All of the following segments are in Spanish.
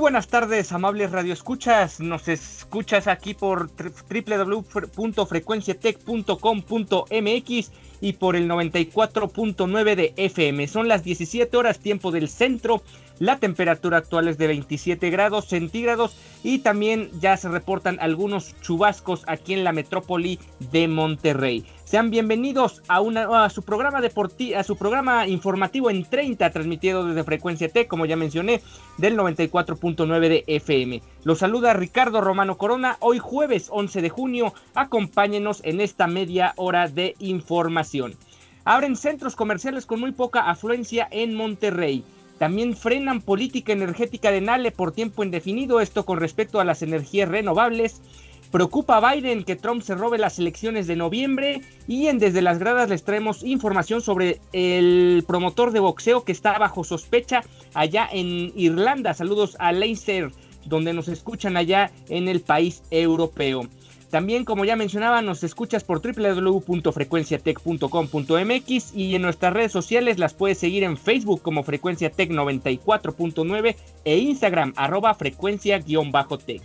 Buenas tardes, amables radioescuchas. Nos escuchas aquí por www.frecuenciatech.com.mx y por el 94.9 de FM. Son las 17 horas tiempo del centro. La temperatura actual es de 27 grados centígrados y también ya se reportan algunos chubascos aquí en la metrópoli de Monterrey. Sean bienvenidos a, una, a su programa deportivo, a su programa informativo en 30, transmitido desde Frecuencia T, como ya mencioné, del 94.9 de FM. Los saluda Ricardo Romano Corona, hoy jueves 11 de junio. Acompáñenos en esta media hora de información. Abren centros comerciales con muy poca afluencia en Monterrey. También frenan política energética de Nale por tiempo indefinido, esto con respecto a las energías renovables. Preocupa a Biden que Trump se robe las elecciones de noviembre y en Desde las Gradas les traemos información sobre el promotor de boxeo que está bajo sospecha allá en Irlanda. Saludos a Leicester, donde nos escuchan allá en el país europeo. También, como ya mencionaba, nos escuchas por www.frecuenciatech.com.mx y en nuestras redes sociales las puedes seguir en Facebook como Frecuencia Tech 94.9 e Instagram arroba frecuencia-tech.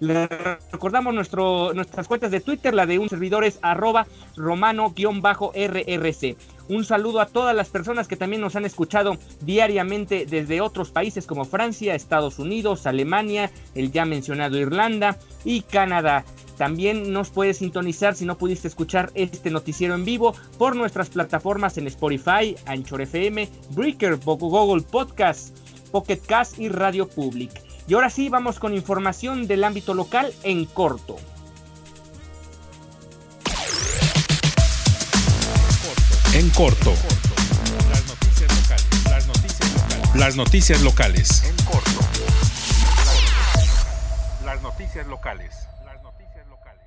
Recordamos nuestras cuentas de Twitter, la de un servidor es arroba romano-rrc. Un saludo a todas las personas que también nos han escuchado diariamente desde otros países como Francia, Estados Unidos, Alemania, el ya mencionado Irlanda y Canadá. También nos puedes sintonizar si no pudiste escuchar este noticiero en vivo por nuestras plataformas en Spotify, Anchor FM, Breaker, Google Podcast, Pocket Cast y Radio Public. Y ahora sí, vamos con información del ámbito local en corto. En corto. Las noticias locales. Las noticias locales. Las noticias locales. En corto. Las noticias locales. Las noticias locales.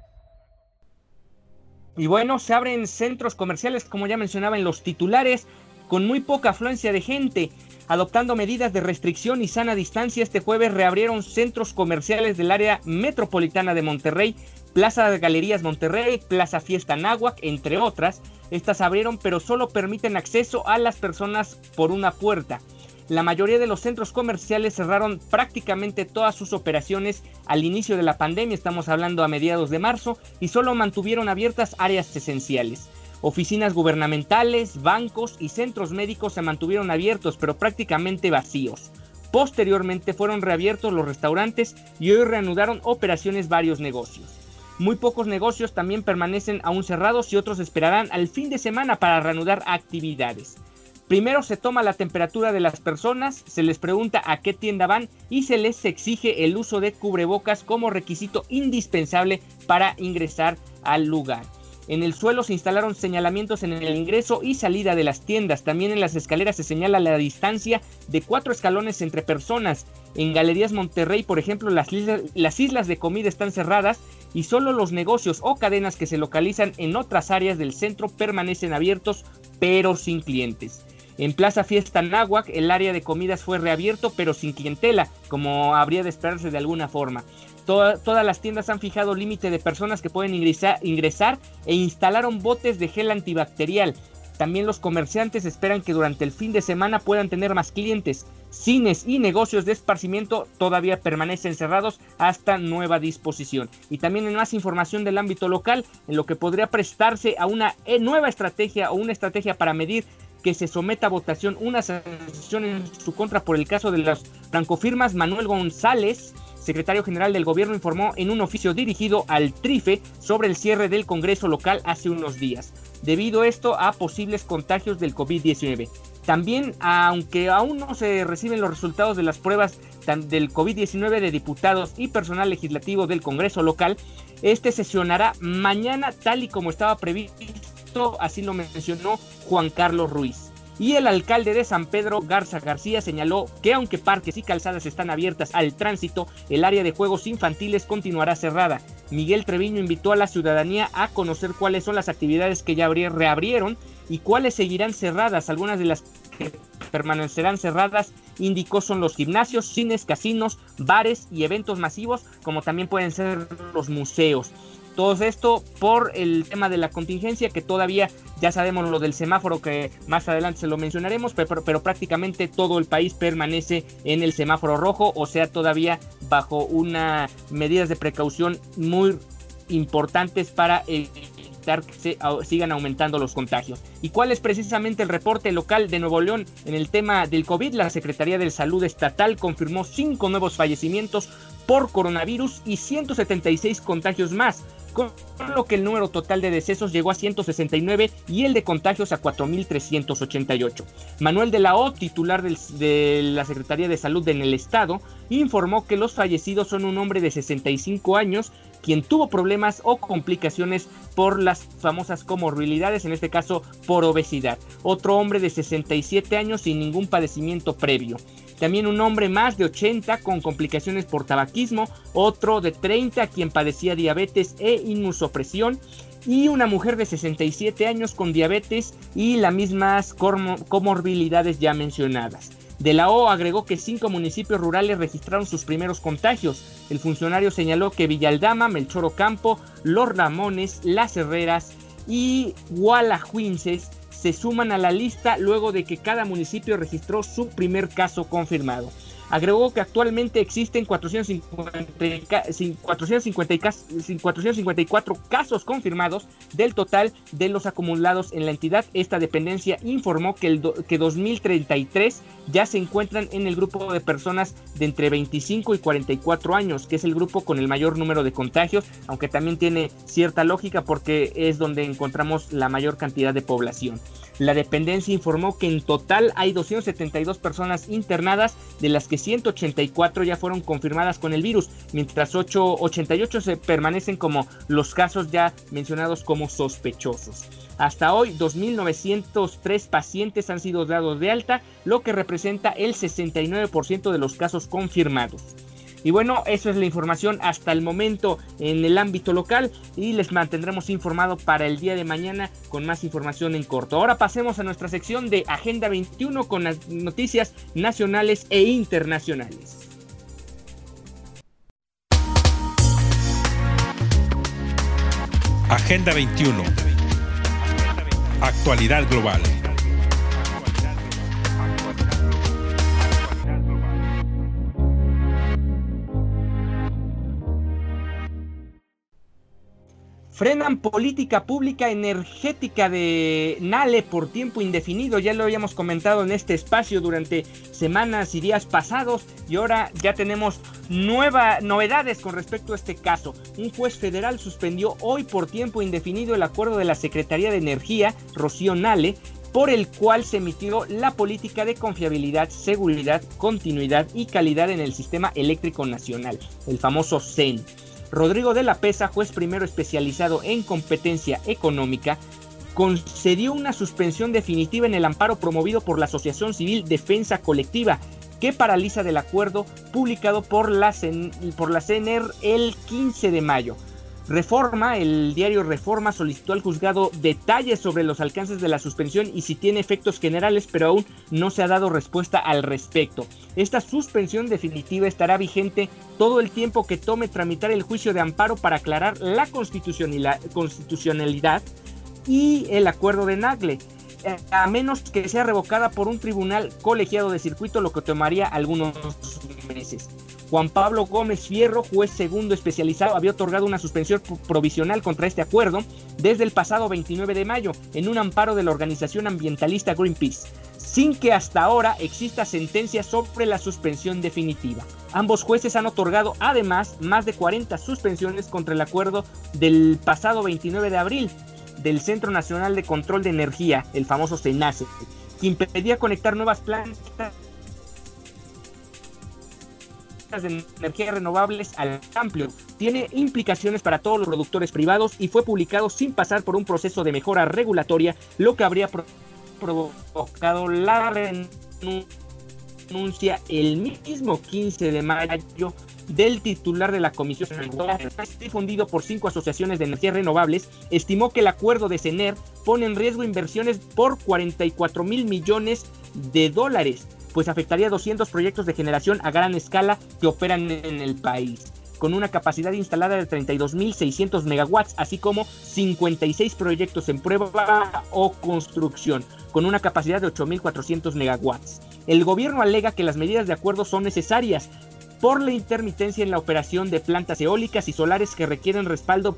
Y bueno, se abren centros comerciales, como ya mencionaba en los titulares, con muy poca afluencia de gente. Adoptando medidas de restricción y sana distancia, este jueves reabrieron centros comerciales del área metropolitana de Monterrey, Plaza de Galerías Monterrey, Plaza Fiesta Náhuac, entre otras. Estas abrieron, pero solo permiten acceso a las personas por una puerta. La mayoría de los centros comerciales cerraron prácticamente todas sus operaciones al inicio de la pandemia, estamos hablando a mediados de marzo, y solo mantuvieron abiertas áreas esenciales. Oficinas gubernamentales, bancos y centros médicos se mantuvieron abiertos, pero prácticamente vacíos. Posteriormente fueron reabiertos los restaurantes y hoy reanudaron operaciones varios negocios. Muy pocos negocios también permanecen aún cerrados y otros esperarán al fin de semana para reanudar actividades. Primero se toma la temperatura de las personas, se les pregunta a qué tienda van y se les exige el uso de cubrebocas como requisito indispensable para ingresar al lugar. En el suelo se instalaron señalamientos en el ingreso y salida de las tiendas. También en las escaleras se señala la distancia de cuatro escalones entre personas. En Galerías Monterrey, por ejemplo, las, islas, las islas de comida están cerradas y solo los negocios o cadenas que se localizan en otras áreas del centro permanecen abiertos, pero sin clientes. En Plaza Fiesta Náhuac, el área de comidas fue reabierto, pero sin clientela, como habría de esperarse de alguna forma. todas las tiendas han fijado límite de personas que pueden ingresar, ingresar e instalaron botes de gel antibacterial. También los comerciantes esperan que durante el fin de semana puedan tener más clientes. Cines y negocios de esparcimiento todavía permanecen cerrados hasta nueva disposición. Y también en más información del ámbito local, en lo que podría prestarse a una eh, nueva estrategia o una estrategia para medir que se someta a votación una sanción en su contra por el caso de las francofirmas Manuel González secretario general del gobierno, informó en un oficio dirigido al TRIFE sobre el cierre del Congreso local hace unos días, debido esto a posibles contagios del COVID-19. También, aunque aún no se reciben los resultados de las pruebas del COVID-19 de diputados y personal legislativo del Congreso local, este sesionará mañana tal y como estaba previsto, así lo mencionó Juan Carlos Ruiz. Y el alcalde de San Pedro, Garza García, señaló que aunque parques y calzadas están abiertas al tránsito, el área de juegos infantiles continuará cerrada. Miguel Treviño invitó a la ciudadanía a conocer cuáles son las actividades que ya reabrieron y cuáles seguirán cerradas. Algunas de las que permanecerán cerradas, indicó, son los gimnasios, cines, casinos, bares y eventos masivos, como también pueden ser los museos. Todo esto por el tema de la contingencia, que todavía ya sabemos lo del semáforo, que más adelante se lo mencionaremos, pero, prácticamente todo el país permanece en el semáforo rojo, o sea, todavía bajo unas medidas de precaución muy importantes para evitar que se sigan aumentando los contagios. ¿Y cuál es precisamente el reporte local de Nuevo León en el tema del COVID? La Secretaría de Salud Estatal confirmó cinco nuevos fallecimientos por coronavirus y 176 contagios más con lo que el número total de decesos llegó a 169 y el de contagios a 4.388. Manuel de la O, titular de la Secretaría de Salud en el Estado, informó que los fallecidos son un hombre de 65 años, quien tuvo problemas o complicaciones por las famosas comorbilidades, en este caso por obesidad. Otro hombre de 67 años sin ningún padecimiento previo. También un hombre más de 80 con complicaciones por tabaquismo, otro de 30 quien padecía diabetes e inmunosupresión y una mujer de 67 años con diabetes y las mismas comorbilidades ya mencionadas. De la O agregó que cinco municipios rurales registraron sus primeros contagios. El funcionario señaló que Villaldama, Melchor Ocampo, Los Ramones, Las Herreras y Gualajuinces se suman a la lista luego de que cada municipio registró su primer caso confirmado. Agregó que actualmente existen 454 casos confirmados del total de los acumulados en la entidad. Esta dependencia informó que, el que 2033 ya se encuentran en el grupo de personas de entre 25 y 44 años, que es el grupo con el mayor número de contagios, aunque también tiene cierta lógica porque es donde encontramos la mayor cantidad de población. La dependencia informó que en total hay 272 personas internadas, de las que 184 ya fueron confirmadas con el virus, mientras 888 se permanecen como los casos ya mencionados como sospechosos. Hasta hoy, 2.903 pacientes han sido dados de alta, lo que representa el 69% de los casos confirmados. Y bueno, eso es la información hasta el momento en el ámbito local y les mantendremos informado para el día de mañana con más información en corto. Ahora pasemos a nuestra sección de Agenda 21 con las noticias nacionales e internacionales. Agenda 21. Actualidad global. Frenan política pública energética de Nale por tiempo indefinido. Ya lo habíamos comentado en este espacio durante semanas y días pasados y ahora ya tenemos nuevas novedades con respecto a este caso. Un juez federal suspendió hoy por tiempo indefinido el acuerdo de la Secretaría de Energía, Rocío Nale, por el cual se emitió la política de confiabilidad, seguridad, continuidad y calidad en el sistema eléctrico nacional, el famoso CEN. Rodrigo de la Pesa, juez primero especializado en competencia económica, concedió una suspensión definitiva en el amparo promovido por la Asociación Civil Defensa Colectiva, que paraliza del acuerdo publicado por la, por la CNR el 15 de mayo. Reforma, el diario Reforma solicitó al juzgado detalles sobre los alcances de la suspensión y si tiene efectos generales, pero aún no se ha dado respuesta al respecto. Esta suspensión definitiva estará vigente todo el tiempo que tome tramitar el juicio de amparo para aclarar la constitucionalidad y el acuerdo de Nagle eh, a menos que sea revocada por un tribunal colegiado de circuito, lo que tomaría algunos meses. Juan Pablo Gómez Fierro, juez segundo especializado, había otorgado una suspensión provisional contra este acuerdo desde el pasado 29 de mayo en un amparo de la organización ambientalista Greenpeace. sin que hasta ahora exista sentencia sobre la suspensión definitiva. Ambos jueces han otorgado además más de 40 suspensiones contra el acuerdo del pasado 29 de abril del Centro Nacional de Control de Energía, el famoso CENACE, que impedía conectar nuevas plantas de energía renovables al amplio. Tiene implicaciones para todos los productores privados y fue publicado sin pasar por un proceso de mejora regulatoria, lo que habría provocado la renuncia el mismo 15 de mayo del titular de la Comisión difundido por cinco asociaciones de energías renovables, estimó que el acuerdo de CENER pone en riesgo inversiones por 44 mil millones de dólares, pues afectaría 200 proyectos de generación a gran escala que operan en el país con una capacidad instalada de 32.600 megawatts, así como 56 proyectos en prueba o construcción, con una capacidad de 8.400 megawatts. El gobierno alega que las medidas de acuerdo son necesarias por la intermitencia en la operación de plantas eólicas y solares que requieren respaldo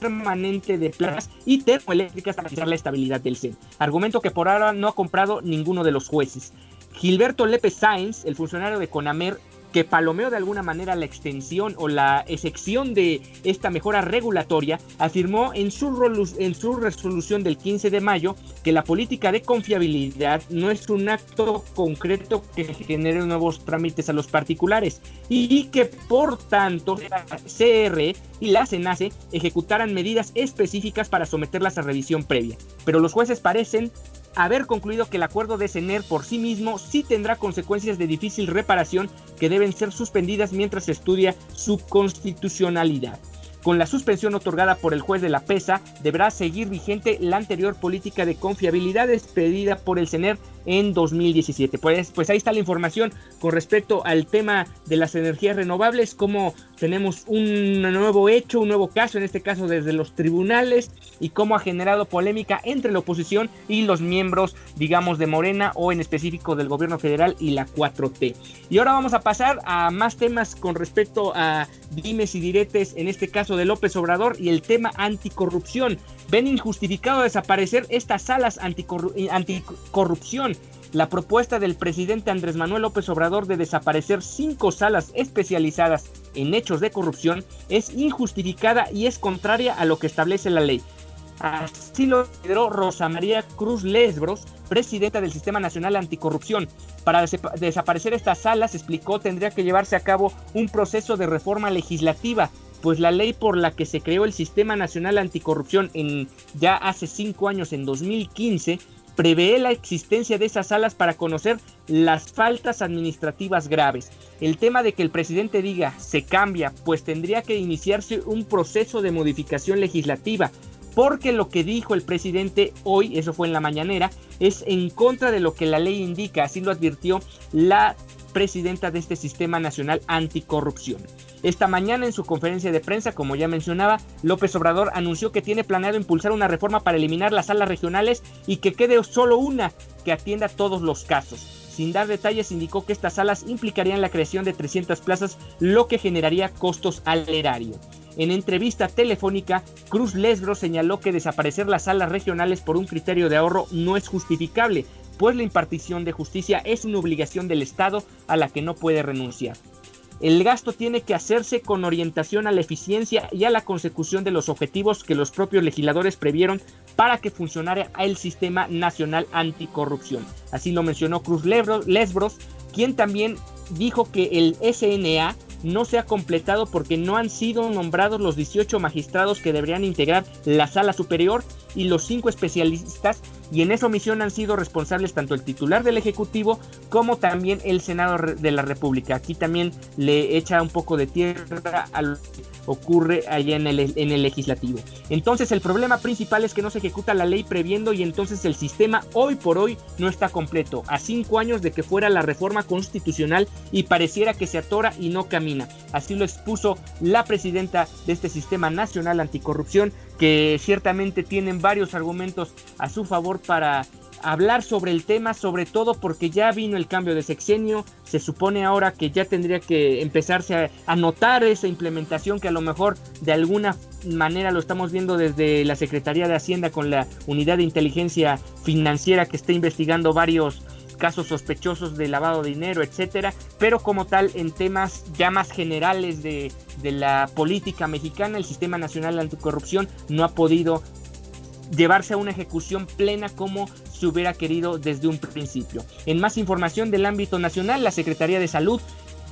permanente de plantas y termoeléctricas para garantizar la estabilidad del CEN. Argumento que por ahora no ha comprado ninguno de los jueces. Gilberto Lepe Sáenz, el funcionario de Conamer, que palomeó de alguna manera la extensión o la excepción de esta mejora regulatoria, afirmó en su, en su resolución del 15 de mayo que la política de confiabilidad no es un acto concreto que genere nuevos trámites a los particulares y que por tanto la CR y la SENACE ejecutaran medidas específicas para someterlas a revisión previa. Pero los jueces parecen haber concluido que el acuerdo de CENER por sí mismo sí tendrá consecuencias de difícil reparación que deben ser suspendidas mientras se estudia su constitucionalidad. Con la suspensión otorgada por el juez de la PESA, deberá seguir vigente la anterior política de confiabilidad expedida por el CENER en 2017. Pues, pues ahí está la información con respecto al tema de las energías renovables, cómo tenemos un nuevo hecho, un nuevo caso, en este caso desde los tribunales, y cómo ha generado polémica entre la oposición y los miembros, digamos, de Morena o en específico del gobierno federal y la 4T. Y ahora vamos a pasar a más temas con respecto a dimes y diretes, en este caso de López Obrador y el tema anticorrupción. Ven injustificado desaparecer estas salas anticorrupción la propuesta del presidente Andrés Manuel López Obrador de desaparecer cinco salas especializadas en hechos de corrupción es injustificada y es contraria a lo que establece la ley. Así lo consideró Rosa María Cruz Lesbros, presidenta del Sistema Nacional Anticorrupción. Para desaparecer estas salas, explicó, tendría que llevarse a cabo un proceso de reforma legislativa, pues la ley por la que se creó el Sistema Nacional Anticorrupción ya hace cinco años, en 2015, prevé la existencia de esas salas para conocer las faltas administrativas graves. El tema de que el presidente diga se cambia, pues tendría que iniciarse un proceso de modificación legislativa, porque lo que dijo el presidente hoy, eso fue en la mañanera, es en contra de lo que la ley indica, así lo advirtió la presidenta de este Sistema Nacional Anticorrupción. Esta mañana en su conferencia de prensa, como ya mencionaba, López Obrador anunció que tiene planeado impulsar una reforma para eliminar las salas regionales y que quede solo una que atienda todos los casos. Sin dar detalles, indicó que estas salas implicarían la creación de 300 plazas, lo que generaría costos al erario. En entrevista telefónica, Cruz Lesbro señaló que desaparecer las salas regionales por un criterio de ahorro no es justificable, pues la impartición de justicia es una obligación del Estado a la que no puede renunciar. El gasto tiene que hacerse con orientación a la eficiencia y a la consecución de los objetivos que los propios legisladores previeron para que funcionara el Sistema Nacional Anticorrupción. Así lo mencionó Cruz Lesbros, quien también dijo que el SNA no se ha completado porque no han sido nombrados los 18 magistrados que deberían integrar la sala superior y los 5 especialistas y en esa omisión han sido responsables tanto el titular del Ejecutivo como también el Senado de la República. Aquí también le echa un poco de tierra a lo que ocurre allá en el, en el legislativo. Entonces el problema principal es que no se ejecuta la ley previendo y entonces el sistema hoy por hoy no está completo. A cinco años de que fuera la reforma constitucional y pareciera que se atora y no camina. Así lo expuso la presidenta de este sistema nacional anticorrupción que ciertamente tienen varios argumentos a su favor para hablar sobre el tema, sobre todo porque ya vino el cambio de sexenio, se supone ahora que ya tendría que empezarse a, notar esa implementación que a lo mejor de alguna manera lo estamos viendo desde la Secretaría de Hacienda con la unidad de inteligencia financiera que está investigando varios casos sospechosos de lavado de dinero, etcétera, pero como tal en temas ya más generales de, de la política mexicana, el Sistema Nacional Anticorrupción no ha podido llevarse a una ejecución plena como se hubiera querido desde un principio. En más información del ámbito nacional, la Secretaría de Salud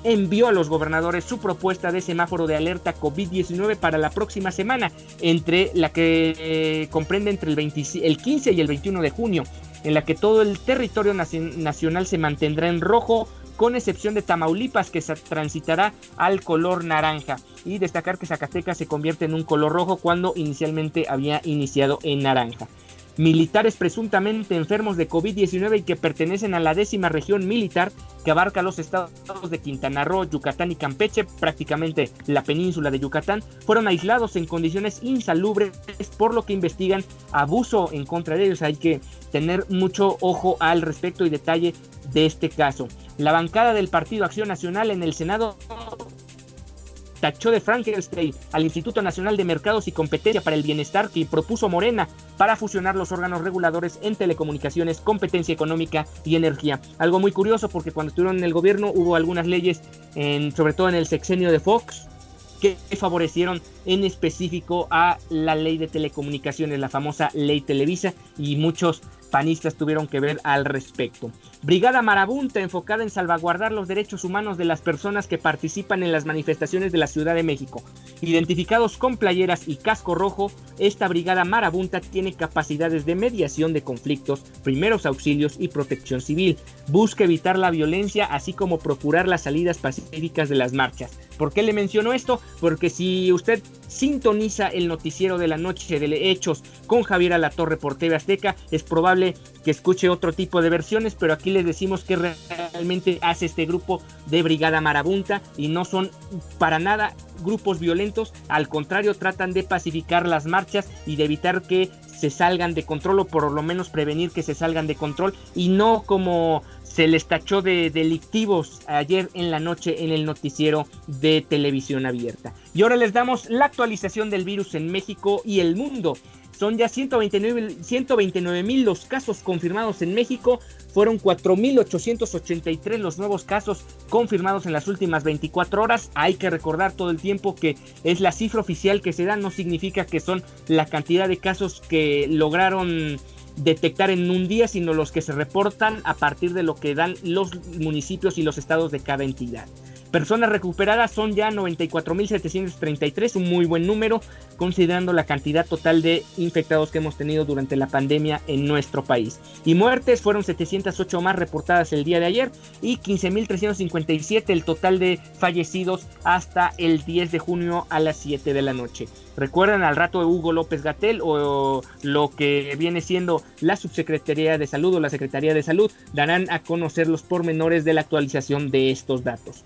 envió a los gobernadores su propuesta de semáforo de alerta COVID-19 para la próxima semana, entre la que eh, comprende entre el, el 15 y el 21 de junio, en la que todo el territorio nacional se mantendrá en rojo, con excepción de Tamaulipas que se transitará al color naranja y destacar que Zacatecas se convierte en un color rojo cuando inicialmente había iniciado en naranja. Militares presuntamente enfermos de COVID-19 y que pertenecen a la décima región militar que abarca los estados de Quintana Roo, Yucatán y Campeche, prácticamente la península de Yucatán, fueron aislados en condiciones insalubres por lo que investigan abuso en contra de ellos. Hay que tener mucho ojo al respecto y detalle de este caso. La bancada del Partido Acción Nacional en el Senado tachó de Frankenstein al Instituto Nacional de Mercados y Competencia para el Bienestar que propuso Morena para fusionar los órganos reguladores en telecomunicaciones, competencia económica y energía. Algo muy curioso porque cuando estuvieron en el gobierno hubo algunas leyes, sobre todo en el sexenio de Fox, que favorecieron en específico a la ley de telecomunicaciones, la famosa ley Televisa, y muchos panistas tuvieron que ver al respecto. Brigada Marabunta enfocada en salvaguardar los derechos humanos de las personas que participan en las manifestaciones de la Ciudad de México. Identificados con playeras y casco rojo, esta Brigada Marabunta tiene capacidades de mediación de conflictos, primeros auxilios y protección civil. Busca evitar la violencia así como procurar las salidas pacíficas de las marchas. ¿Por qué le menciono esto? Porque si usted sintoniza el noticiero de la noche de hechos con Javier Alatorre por TV Azteca, es probable que escuche otro tipo de versiones, pero aquí les decimos que realmente hace este grupo de Brigada Marabunta y no son para nada grupos violentos, al contrario tratan de pacificar las marchas y de evitar que se salgan de control o por lo menos prevenir que se salgan de control y no como se les tachó de delictivos ayer en la noche en el noticiero de televisión abierta. Y ahora les damos la actualización del virus en México y el mundo. Son ya 129 mil los casos confirmados en México. Fueron 4.883 los nuevos casos confirmados en las últimas 24 horas. Hay que recordar todo el tiempo que es la cifra oficial que se da. No significa que son la cantidad de casos que lograron detectar en un día, sino los que se reportan a partir de lo que dan los municipios y los estados de cada entidad. Personas recuperadas son ya 94.733, un muy buen número, considerando la cantidad total de infectados que hemos tenido durante la pandemia en nuestro país. Y muertes fueron 708 más reportadas el día de ayer y 15.357 el total de fallecidos hasta el 10 de junio a las 7 de la noche. Recuerdan al rato de Hugo López Gatel o lo que viene siendo la Subsecretaría de Salud o la Secretaría de Salud darán a conocer los pormenores de la actualización de estos datos.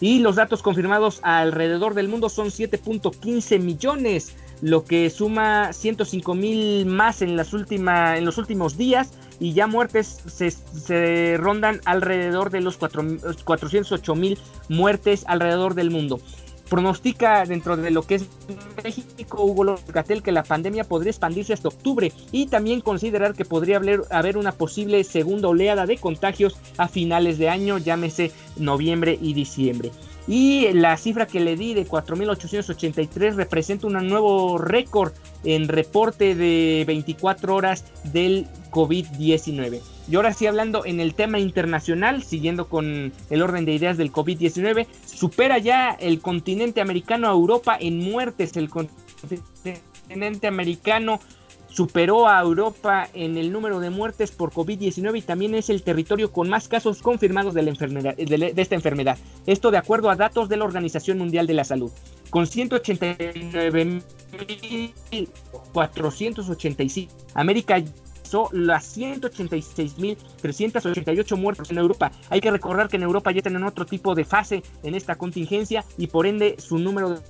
Y los datos confirmados alrededor del mundo son 7.15 millones, lo que suma 105 mil más en, las en los últimos días. Y ya muertes se, rondan alrededor de los 408 mil muertes alrededor del mundo pronostica dentro de lo que es México, Hugo López que la pandemia podría expandirse hasta octubre y también considerar que podría haber, una posible segunda oleada de contagios a finales de año, llámese noviembre y diciembre. Y la cifra que le di de 4.883 representa un nuevo récord en reporte de 24 horas del COVID-19. Y ahora sí hablando en el tema internacional, siguiendo con el orden de ideas del COVID-19, supera ya el continente americano a Europa en muertes. El continente americano superó a Europa en el número de muertes por COVID-19 y también es el territorio con más casos confirmados de, la enfermedad, de, esta enfermedad. Esto de acuerdo a datos de la Organización Mundial de la Salud. Con 189.485, América hizo las 186.388 muertes en Europa. Hay que recordar que en Europa ya tienen otro tipo de fase en esta contingencia y por ende su número de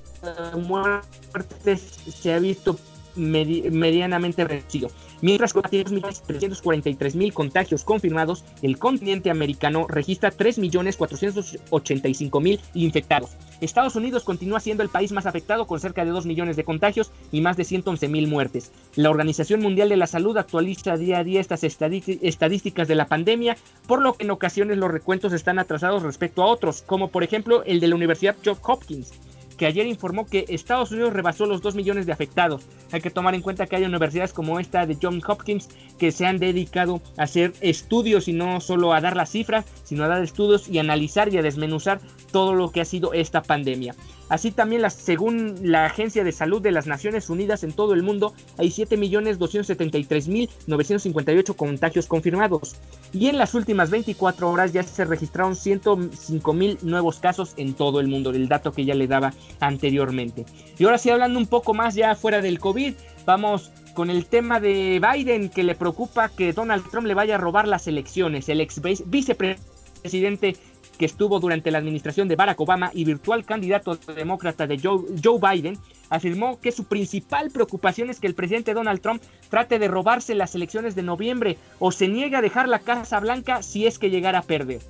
muertes se ha visto medianamente reducido. Mientras con 343.000 contagios confirmados, el continente americano registra 3.485.000 infectados. Estados Unidos continúa siendo el país más afectado con cerca de 2 millones de contagios y más de 111.000 muertes. La Organización Mundial de la Salud actualiza día a día estas estadísticas de la pandemia, por lo que en ocasiones los recuentos están atrasados respecto a otros, como por ejemplo el de la Universidad Johns Hopkins que ayer informó que Estados Unidos rebasó los 2 millones de afectados. Hay que tomar en cuenta que hay universidades como esta de Johns Hopkins que se han dedicado a hacer estudios y no solo a dar las cifras, sino a dar estudios y analizar y a desmenuzar todo lo que ha sido esta pandemia. Así también, según la Agencia de Salud de las Naciones Unidas en todo el mundo, hay 7.273.958 contagios confirmados. Y en las últimas 24 horas ya se registraron 105.000 nuevos casos en todo el mundo, el dato que ya le daba anteriormente. Y ahora sí, hablando un poco más ya fuera del COVID, vamos con el tema de Biden, que le preocupa que Donald Trump le vaya a robar las elecciones. El ex vicepresidente que estuvo durante la administración de Barack Obama y virtual candidato demócrata de Joe, Joe, Biden, afirmó que su principal preocupación es que el presidente Donald Trump trate de robarse las elecciones de noviembre o se niegue a dejar la Casa Blanca si es que llegara a perder.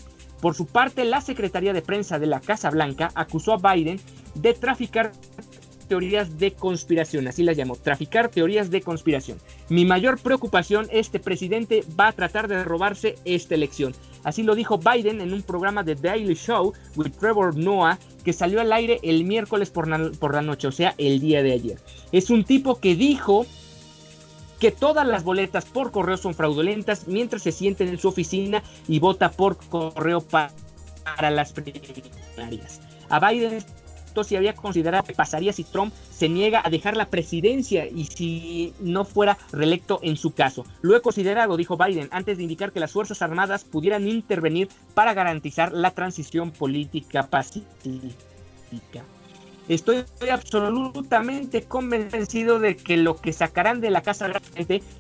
Por su parte, la Secretaría de Prensa de la Casa Blanca acusó a Biden de traficar teorías de conspiración, así las llamó, traficar teorías de conspiración. Mi mayor preocupación, este presidente va a tratar de robarse esta elección. Así lo dijo Biden en un programa de Daily Show with Trevor Noah que salió al aire el miércoles por por la noche, o sea, el día de ayer. Es un tipo que dijo que todas las boletas por correo son fraudulentas mientras se siente en su oficina y vota por correo para, para las primarias. A Biden si había considerado que pasaría si Trump se niega a dejar la presidencia y si no fuera reelecto en su caso. Lo he considerado, dijo Biden, antes de indicar que las Fuerzas Armadas pudieran intervenir para garantizar la transición política pacífica. Estoy absolutamente convencido de que lo que sacarán de la Casa Blanca,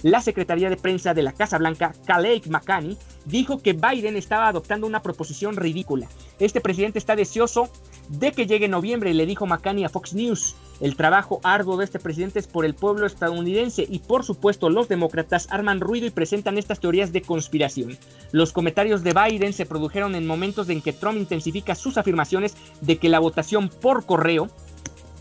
la Secretaría de Prensa de la Casa Blanca, Khaled McCanny, dijo que Biden estaba adoptando una proposición ridícula. Este presidente está deseoso de que llegue noviembre, le dijo McCanny a Fox News. El trabajo arduo de este presidente es por el pueblo estadounidense y por supuesto los demócratas arman ruido y presentan estas teorías de conspiración. Los comentarios de Biden se produjeron en momentos en que Trump intensifica sus afirmaciones de que la votación por correo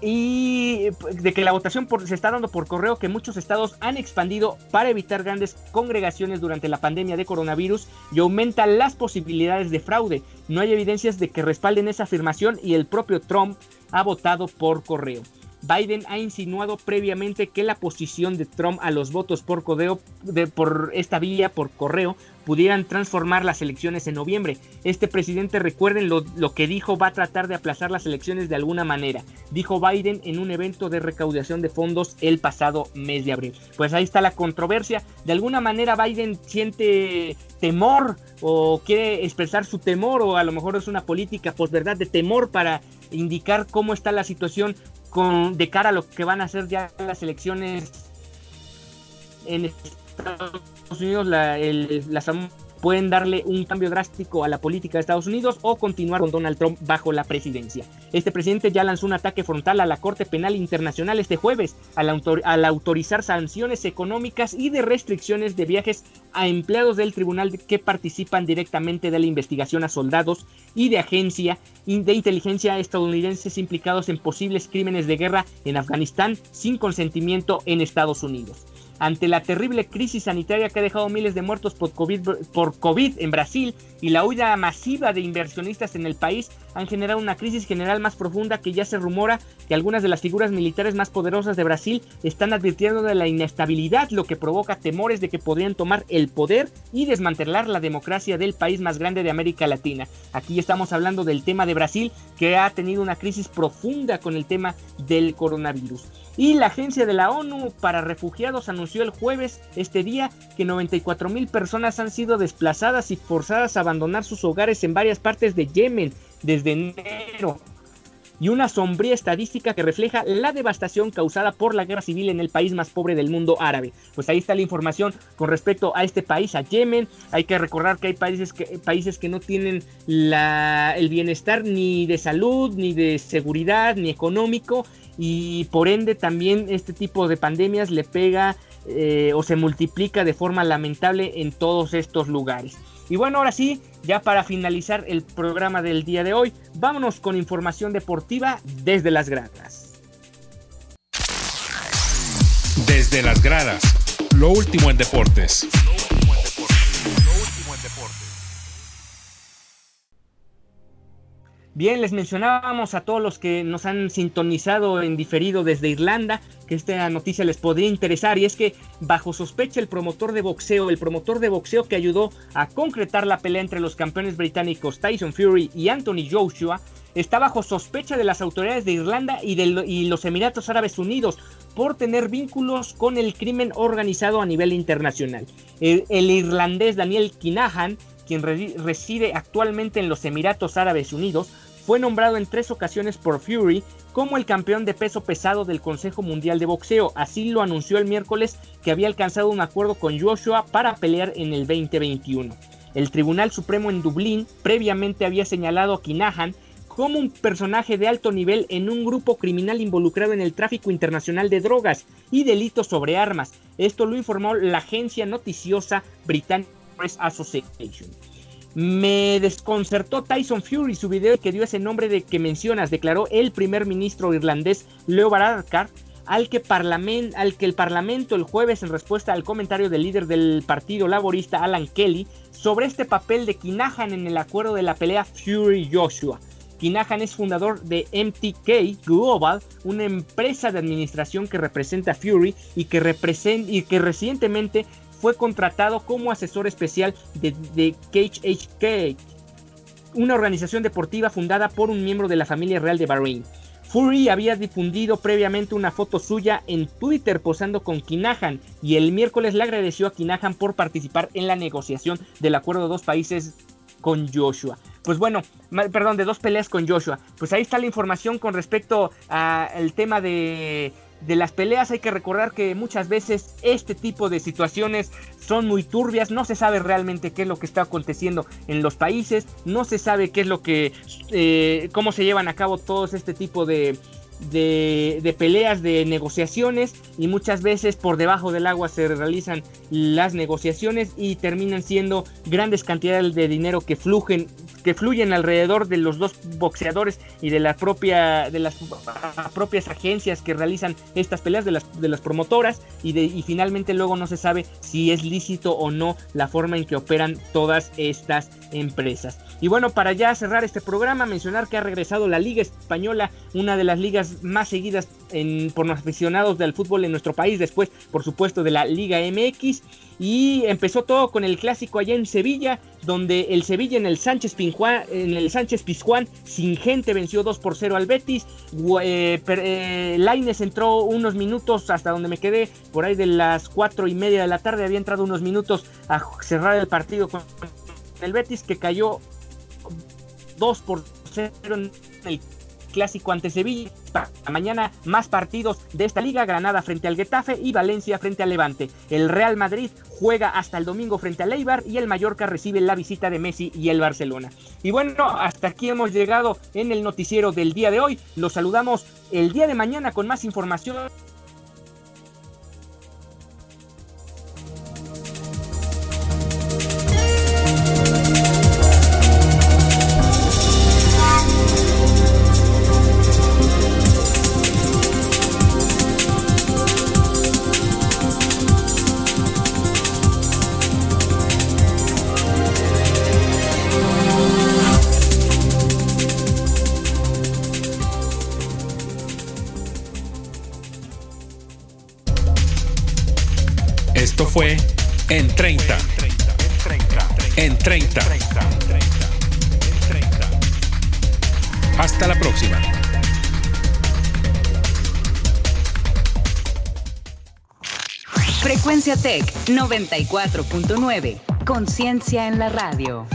y de que la votación se está dando por correo que muchos estados han expandido para evitar grandes congregaciones durante la pandemia de coronavirus y aumenta las posibilidades de fraude. No hay evidencias de que respalden esa afirmación y el propio Trump ha votado por correo. Biden ha insinuado previamente que la posición de Trump a los votos por correo, por esta vía, por correo, pudieran transformar las elecciones en noviembre. Este presidente, recuerden lo, lo, que dijo, va a tratar de aplazar las elecciones de alguna manera, dijo Biden en un evento de recaudación de fondos el pasado mes de abril. Pues ahí está la controversia. De alguna manera Biden siente temor o quiere expresar su temor o a lo mejor es una política verdad, de temor para indicar cómo está la situación con, de cara a lo que van a ser ya las elecciones en Estados Unidos, la, pueden darle un cambio drástico a la política de Estados Unidos o continuar con Donald Trump bajo la presidencia. Este presidente ya lanzó un ataque frontal a la Corte Penal Internacional este jueves al, al autorizar sanciones económicas y de restricciones de viajes a empleados del tribunal que participan directamente de la investigación a soldados y de agencia de inteligencia estadounidenses implicados en posibles crímenes de guerra en Afganistán sin consentimiento en Estados Unidos ante la terrible crisis sanitaria que ha dejado miles de muertos por COVID, por COVID en Brasil y la huida masiva de inversionistas en el país han generado una crisis general más profunda que ya se rumora que algunas de las figuras militares más poderosas de Brasil están advirtiendo de la inestabilidad, lo que provoca temores de que podrían tomar el poder y desmantelar la democracia del país más grande de América Latina. Aquí estamos hablando del tema de Brasil que ha tenido una crisis profunda con el tema del coronavirus. Y la Agencia de la ONU para Refugiados anunció el jueves este día que 94 mil personas han sido desplazadas y forzadas a abandonar sus hogares en varias partes de Yemen desde enero. y una sombría estadística que refleja la devastación causada por la guerra civil en el país más pobre del mundo árabe. Pues ahí está la información con respecto a este país, a Yemen. Hay que recordar que hay países que, países que no tienen el bienestar ni de salud, ni de seguridad, ni económico y por ende también este tipo de pandemias le pega eh, o se multiplica de forma lamentable en todos estos lugares. Y bueno, ahora sí, ya para finalizar el programa del día de hoy, vámonos con información deportiva desde las gradas. Desde las gradas, lo último en deportes. Bien, les mencionábamos a todos los que nos han sintonizado en diferido desde Irlanda que esta noticia les podría interesar y es que bajo sospecha el promotor de boxeo, el promotor de boxeo que ayudó a concretar la pelea entre los campeones británicos Tyson Fury y Anthony Joshua, está bajo sospecha de las autoridades de Irlanda y, de los Emiratos Árabes Unidos por tener vínculos con el crimen organizado a nivel internacional. El, irlandés Daniel Kinahan, quien reside actualmente en los Emiratos Árabes Unidos, fue nombrado en tres ocasiones por Fury como el campeón de peso pesado del Consejo Mundial de Boxeo. Así lo anunció el miércoles que había alcanzado un acuerdo con Joshua para pelear en el 2021. El Tribunal Supremo en Dublín previamente había señalado a Kinahan como un personaje de alto nivel en un grupo criminal involucrado en el tráfico internacional de drogas y delitos sobre armas. Esto lo informó la agencia noticiosa Britannic Press Association. Me desconcertó Tyson Fury, su video que dio ese nombre de que mencionas, declaró el primer ministro irlandés Leo Varadkar, al que, al que el Parlamento el jueves en respuesta al comentario del líder del Partido Laborista Alan Kelly sobre este papel de Kinahan en el acuerdo de la pelea Fury-Joshua. Kinahan es fundador de MTK Global, una empresa de administración que representa a Fury y que, y que recientemente fue contratado como asesor especial de, de HK, una organización deportiva fundada por un miembro de la familia real de Bahrein. Fury había difundido previamente una foto suya en Twitter posando con Kinahan y el miércoles le agradeció a Kinahan por participar en la negociación del acuerdo de dos países con Joshua. Pues bueno, perdón, de dos peleas con Joshua. Pues ahí está la información con respecto al tema de de las peleas hay que recordar que muchas veces este tipo de situaciones son muy turbias, no se sabe realmente qué es lo que está aconteciendo en los países, no se sabe qué es lo que, eh, cómo se llevan a cabo todos este tipo de, de, de, peleas, de negociaciones y muchas veces por debajo del agua se realizan las negociaciones y terminan siendo grandes cantidades de dinero que fluyen, que fluyen alrededor de los dos boxeadores y de la propia de las propias agencias que realizan estas peleas de las, de las promotoras y, de, y finalmente luego no se sabe si es lícito o no la forma en que operan todas estas empresas. Y bueno, para ya cerrar este programa, mencionar que ha regresado la Liga Española, una de las ligas más seguidas por los aficionados del fútbol en nuestro país, después por supuesto de la Liga MX. Y empezó todo con el clásico allá en Sevilla, donde el Sevilla en el Sánchez Pizjuán, en el Sánchez Pizjuán sin gente venció 2 por 0 al Betis. Eh, eh, Laines entró unos minutos hasta donde me quedé, por ahí de las 4 y media de la tarde, había entrado unos minutos a cerrar el partido con el Betis que cayó 2 por 0 en el clásico ante Sevilla. Mañana más partidos de esta liga, Granada frente al Getafe y Valencia frente al Levante. El Real Madrid juega hasta el domingo frente al Eibar y el Mallorca recibe la visita de Messi y el Barcelona. Y bueno, hasta aquí hemos llegado en el noticiero del día de hoy. Los saludamos el día de mañana con más información Frecuencia Tech 94.9. Conciencia en la radio.